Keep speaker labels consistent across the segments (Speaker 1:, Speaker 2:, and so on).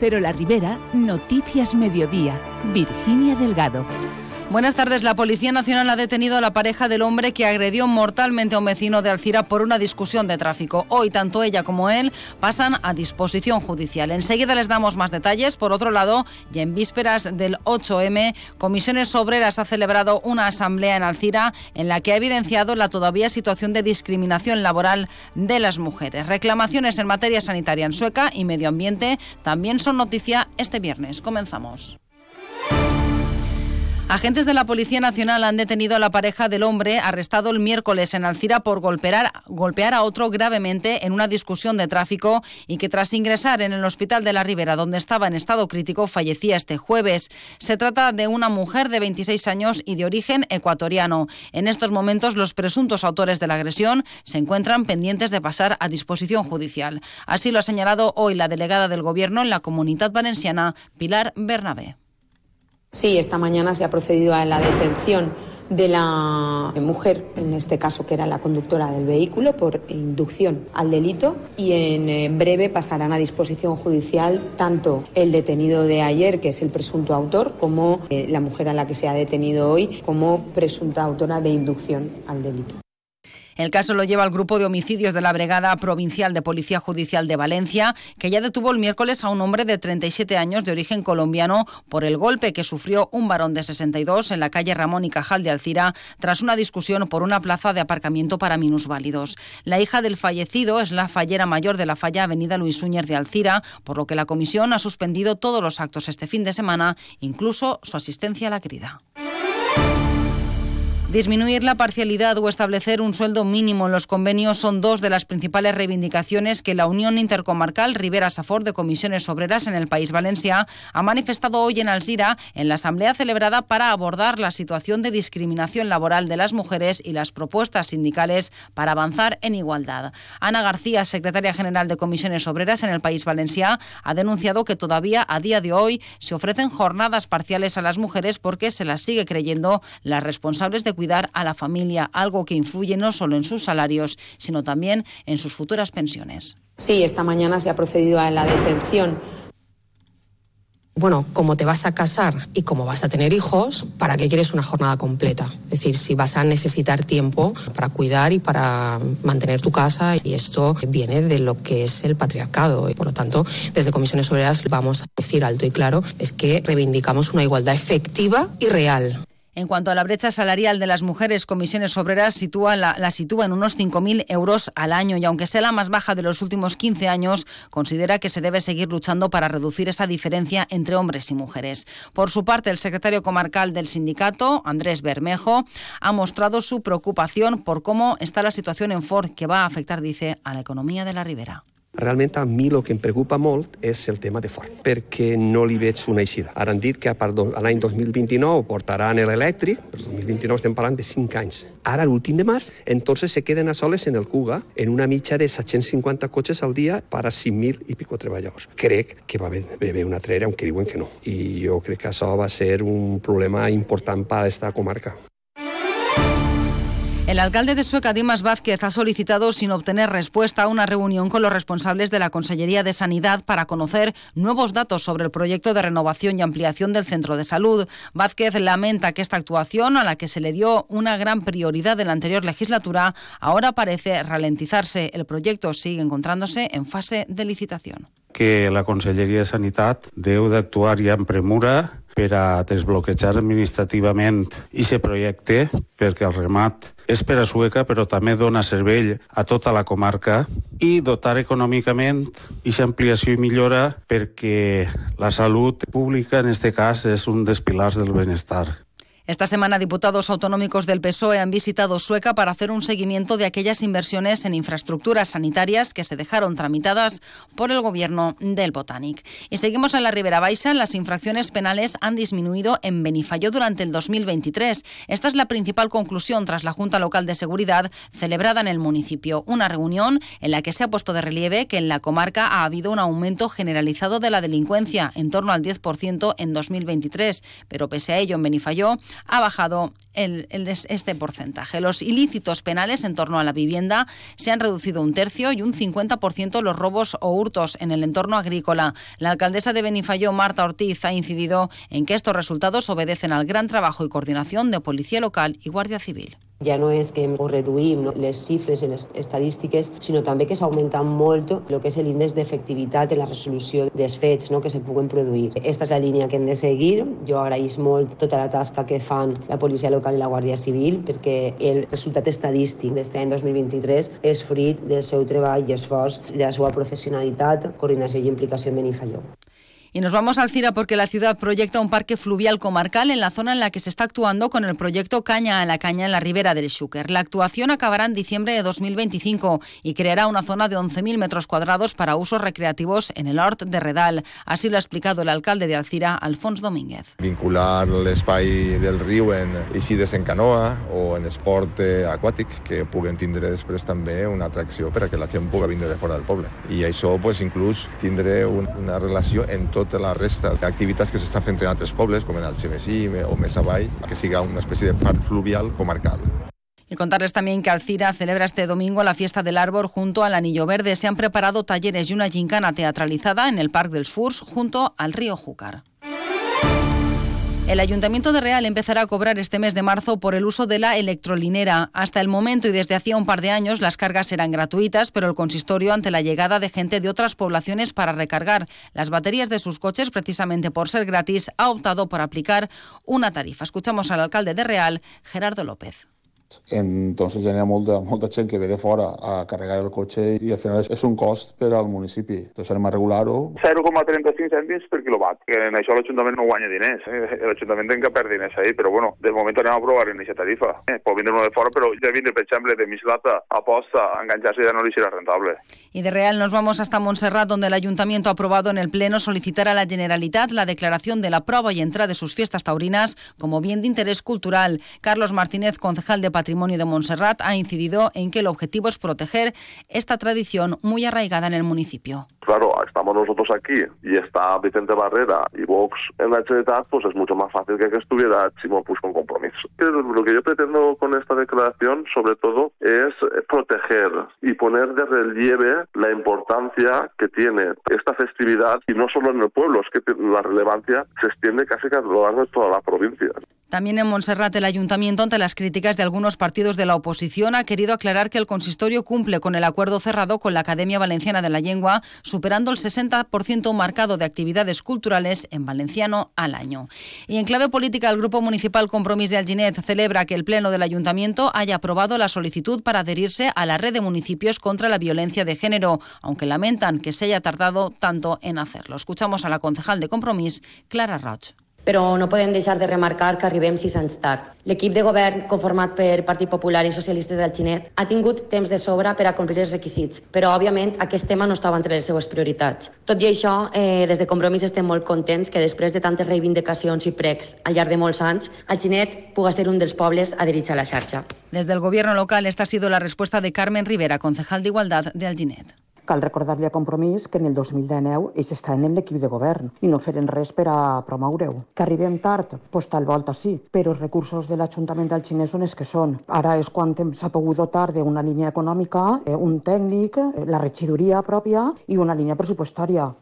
Speaker 1: Pero la Ribera, Noticias Mediodía, Virginia Delgado.
Speaker 2: Buenas tardes. La Policía Nacional ha detenido a la pareja del hombre que agredió mortalmente a un vecino de Alcira por una discusión de tráfico. Hoy tanto ella como él pasan a disposición judicial. Enseguida les damos más detalles. Por otro lado, ya en vísperas del 8M, Comisiones Obreras ha celebrado una asamblea en Alcira en la que ha evidenciado la todavía situación de discriminación laboral de las mujeres. Reclamaciones en materia sanitaria en Sueca y medio ambiente también son noticia este viernes. Comenzamos. Agentes de la Policía Nacional han detenido a la pareja del hombre arrestado el miércoles en Alcira por golpear, a otro gravemente en una discusión de tráfico y que tras ingresar en el hospital de la Ribera, donde estaba en estado crítico, fallecía este jueves. Se trata de una mujer de 26 años y de origen ecuatoriano. En estos momentos, los presuntos autores de la agresión se encuentran pendientes de pasar a disposición judicial. Así lo ha señalado hoy la delegada del Gobierno en la Comunidad Valenciana, Pilar Bernabé.
Speaker 3: Sí, esta mañana se ha procedido a la detención de la mujer, en este caso que era la conductora del vehículo, por inducción al delito y en breve pasarán a disposición judicial tanto el detenido de ayer, que es el presunto autor, como eh, la mujer a la que se ha detenido hoy como presunta autora de inducción al delito.
Speaker 2: El caso lo lleva al grupo de homicidios de la Brigada Provincial de Policía Judicial de Valencia, que ya detuvo el miércoles a un hombre de 37 años de origen colombiano por el golpe que sufrió un varón de 62 en la calle Ramón y Cajal de Alcira tras una discusión por una plaza de aparcamiento para minusválidos. La hija del fallecido es la fallera mayor de la falla Avenida Luis Úñez de Alcira, por lo que la comisión ha suspendido todos los actos este fin de semana, incluso su asistencia a la crida. Disminuir la parcialidad o establecer un sueldo mínimo en los convenios son dos de las principales reivindicaciones que la Unión Intercomarcal Rivera Safor de Comisiones Obreras en el País Valencia ha manifestado hoy en Alzira en la asamblea celebrada para abordar la situación de discriminación laboral de las mujeres y las propuestas sindicales para avanzar en igualdad. Ana García, secretaria general de Comisiones Obreras en el País Valencia, ha denunciado que todavía a día de hoy se ofrecen jornadas parciales a las mujeres porque se las sigue creyendo las responsables de cuidar a la familia, algo que influye no solo en sus salarios, sino también en sus futuras pensiones.
Speaker 3: Sí, esta mañana se ha procedido a la detención
Speaker 4: bueno, como te vas a casar y como vas a tener hijos, ¿para qué quieres una jornada completa? Es decir, si vas a necesitar tiempo para cuidar y para mantener tu casa, y esto viene de lo que es el patriarcado. Y por lo tanto, desde Comisiones Obreras vamos a decir alto y claro, es que reivindicamos una igualdad efectiva y real.
Speaker 2: En cuanto a la brecha salarial de las mujeres, Comisiones Obreras sitúa la, sitúa en unos 5.000 euros al año y aunque sea la más baja de los últimos 15 años, considera que se debe seguir luchando para reducir esa diferencia entre hombres y mujeres. Por su parte, el secretario comarcal del sindicato, Andrés Bermejo, ha mostrado su preocupación por cómo está la situación en Ford, que va a afectar, dice, a la economía de la Ribera.
Speaker 5: Realment a mi el que em preocupa molt és el tema de Ford, perquè no li veig una eixida. Ara han dit que a l'any 2029 portaran l'elèctric, però 2029 estem parlant de 5 anys. Ara, l'últim de març, entonces se queden a soles en el Cuga, en una mitja de 750 cotxes al dia per a 5.000 i pico treballadors. Crec que va haver una trera, aunque diuen que no. I jo crec que això va ser un problema important per a aquesta comarca.
Speaker 2: El alcalde de Sueca, Dimas Vázquez, ha solicitado, sin obtener respuesta, una reunión con los responsables de la Consellería de Sanidad para conocer nuevos datos sobre el proyecto de renovación y ampliación del centro de salud. Vázquez lamenta que esta actuación, a la que se le dio una gran prioridad en la anterior legislatura, ahora parece ralentizarse. El proyecto sigue encontrándose en fase de licitación.
Speaker 6: Que la Conselleria de Sanitat deu d'actuar ja en premura per a desbloquejar administrativament aquest projecte perquè el remat és per a Sueca però també dona servei a tota la comarca i dotar econòmicament aquesta ampliació i millora perquè la salut pública en aquest cas és un dels pilars del benestar.
Speaker 2: Esta semana, diputados autonómicos del PSOE han visitado Sueca para hacer un seguimiento de aquellas inversiones en infraestructuras sanitarias que se dejaron tramitadas por el gobierno del Botanic. Y seguimos en la Ribera Baixa. Las infracciones penales han disminuido en Benifayó durante el 2023. Esta es la principal conclusión tras la Junta Local de Seguridad celebrada en el municipio. Una reunión en la que se ha puesto de relieve que en la comarca ha habido un aumento generalizado de la delincuencia, en torno al 10% en 2023. Pero pese a ello, en Benifayó ha bajado el, este porcentaje. Los ilícitos penales en torno a la vivienda se han reducido un tercio y un 50% los robos o hurtos en el entorno agrícola. La alcaldesa de Benifayó, Marta Ortiz, ha incidido en que estos resultados obedecen al gran trabajo y coordinación de Policía Local y Guardia Civil.
Speaker 7: Ja no és que reduïm no, les xifres i les estadístiques, sinó també que s'augmenta molt el que és l'índex d'efectivitat en la resolució dels fets no, que se puguen produir. Aquesta és la línia que hem de seguir. Jo agraïs molt tota la tasca que fan la policia local i la Guàrdia Civil perquè el resultat estadístic d'aquest any 2023 és fruit del seu treball i esforç, de la seva professionalitat, coordinació i implicació en Benifalló.
Speaker 2: Y nos vamos al CIRA porque la ciudad proyecta un parque fluvial comarcal en la zona en la que se está actuando con el proyecto Caña a la Caña en la ribera del Xúquer. La actuación acabará en diciembre de 2025 y creará una zona de 11.000 metros cuadrados para usos recreativos en el Hort de Redal. Así lo ha explicado el alcalde de Alcira, Alfons Domínguez.
Speaker 8: Vincular l'espai del riu en eixides en canoa o en esport aquàtic que puguen tindre després també una atracció per a que la gent pugui de fora del poble. I això pues, inclús tindre una relació en tota la resta d'activitats que s'estan fent en altres pobles, com en el Xemesí o més avall, que siga una espècie de parc fluvial comarcal.
Speaker 2: Y contarles también que Alcira celebra este domingo la fiesta del árbol junto al Anillo Verde. Se han preparado talleres y una gincana teatralizada en el Parque del Furs junto al río Júcar. El Ayuntamiento de Real empezará a cobrar este mes de marzo por el uso de la electrolinera. Hasta el momento y desde hacía un par de años las cargas eran gratuitas, pero el consistorio, ante la llegada de gente de otras poblaciones para recargar las baterías de sus coches, precisamente por ser gratis, ha optado por aplicar una tarifa. Escuchamos al alcalde de Real, Gerardo López.
Speaker 9: Entonces hi ha molta, molta gent que ve de fora a carregar el cotxe i al final és, és un cost per al municipi. Entonces anem a regular-ho.
Speaker 10: 0,35 cèntims per quilowatt, que en això l'Ajuntament no guanya diners. Eh? L'Ajuntament té que perdre diners ahí, però bueno, de moment anem a provar en aquesta tarifa. Eh? Pot vindre uno de fora, però ja vindre, per exemple, de Mislata a Posta, a enganxar-se ja no li serà rentable.
Speaker 2: Y de Real nos vamos hasta Montserrat, donde el Ayuntamiento ha aprobado en el Pleno solicitar a la Generalitat la declaración de la prueba y entrada de sus fiestas taurinas como bien de interés cultural. Carlos Martínez, concejal de Patrimonio de Montserrat ha incidido en que el objetivo es proteger esta tradición muy arraigada en el municipio.
Speaker 11: Claro, estamos nosotros aquí y está Vicente Barrera y Vox en la Generalitat, pues es mucho más fácil que que estuviera Chimo Puig con compromiso. Lo que yo pretendo con esta declaración, sobre todo, es proteger y poner de relieve la importancia que tiene esta festividad y no solo en el pueblo, es que la relevancia se extiende casi a lo largo de toda la provincia.
Speaker 2: También en Montserrat, el ayuntamiento, ante las críticas de algunos partidos de la oposición, ha querido aclarar que el consistorio cumple con el acuerdo cerrado con la Academia Valenciana de la Lengua, superando el 60% marcado de actividades culturales en valenciano al año. Y en clave política, el Grupo Municipal Compromís de Alginet celebra que el Pleno del Ayuntamiento haya aprobado la solicitud para adherirse a la red de municipios contra la violencia de género, aunque lamentan que se haya tardado tanto en hacerlo. Escuchamos a la concejal de Compromís, Clara Roig.
Speaker 12: Però no podem deixar de remarcar que arribem sis anys tard. L'equip de govern, conformat per Partit Popular i Socialistes del Xinet, ha tingut temps de sobra per a complir els requisits, però, òbviament, aquest tema no estava entre les seues prioritats. Tot i això, eh, des de Compromís estem molt contents que després de tantes reivindicacions i pregs al llarg de molts anys, el Xinet puga ser un dels pobles adherits a la xarxa.
Speaker 2: Desde el gobierno local, esta ha sido la respuesta de Carmen Rivera, concejal de Igualdad de Alginet.
Speaker 13: Cal recordar-li a Compromís que en el 2019 ells estaven en l'equip de govern i no feren res per a promoure-ho. Que arribem tard? Pues tal volta sí, però els recursos de l'Ajuntament del Xinès són els que són. Ara és quan s'ha pogut dotar d'una línia econòmica, eh, un tècnic, eh, la regidoria pròpia i una línia pressupostària.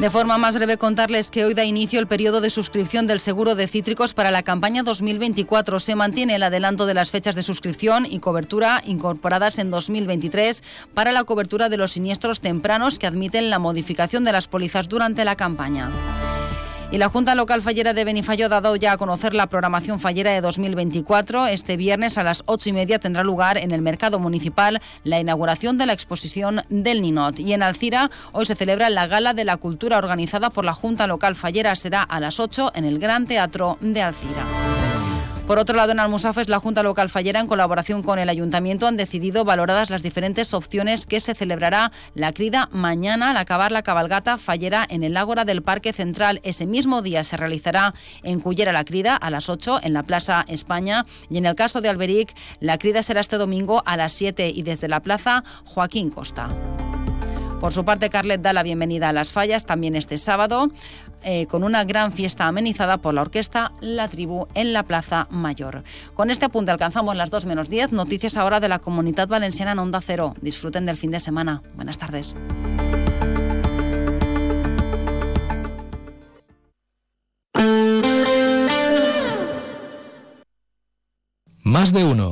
Speaker 2: De forma más breve, contarles que hoy da inicio el periodo de suscripción del seguro de cítricos para la campaña 2024. Se mantiene el adelanto de las fechas de suscripción y cobertura incorporadas en 2023 para la cobertura de los siniestros tempranos que admiten la modificación de las pólizas durante la campaña. Y la Junta Local Fallera de Benifallo ha dado ya a conocer la programación fallera de 2024. Este viernes a las ocho y media tendrá lugar en el Mercado Municipal la inauguración de la exposición del Ninot. Y en Alcira hoy se celebra la Gala de la Cultura organizada por la Junta Local Fallera. Será a las 8 en el Gran Teatro de Alcira. Por otro lado, en Almusafes, la Junta Local Fallera, en colaboración con el Ayuntamiento, han decidido valoradas las diferentes opciones que se celebrará la crida mañana al acabar la cabalgata fallera en el Ágora del Parque Central. Ese mismo día se realizará en Cullera la crida a las 8 en la Plaza España y en el caso de Alberic, la crida será este domingo a las 7 y desde la Plaza Joaquín Costa. Por su parte, Carlet da la bienvenida a las fallas también este sábado, eh, con una gran fiesta amenizada por la orquesta La Tribu en la Plaza Mayor. Con este apunte alcanzamos las 2 menos 10. Noticias ahora de la comunidad valenciana en Onda Cero. Disfruten del fin de semana. Buenas tardes.
Speaker 14: Más de uno.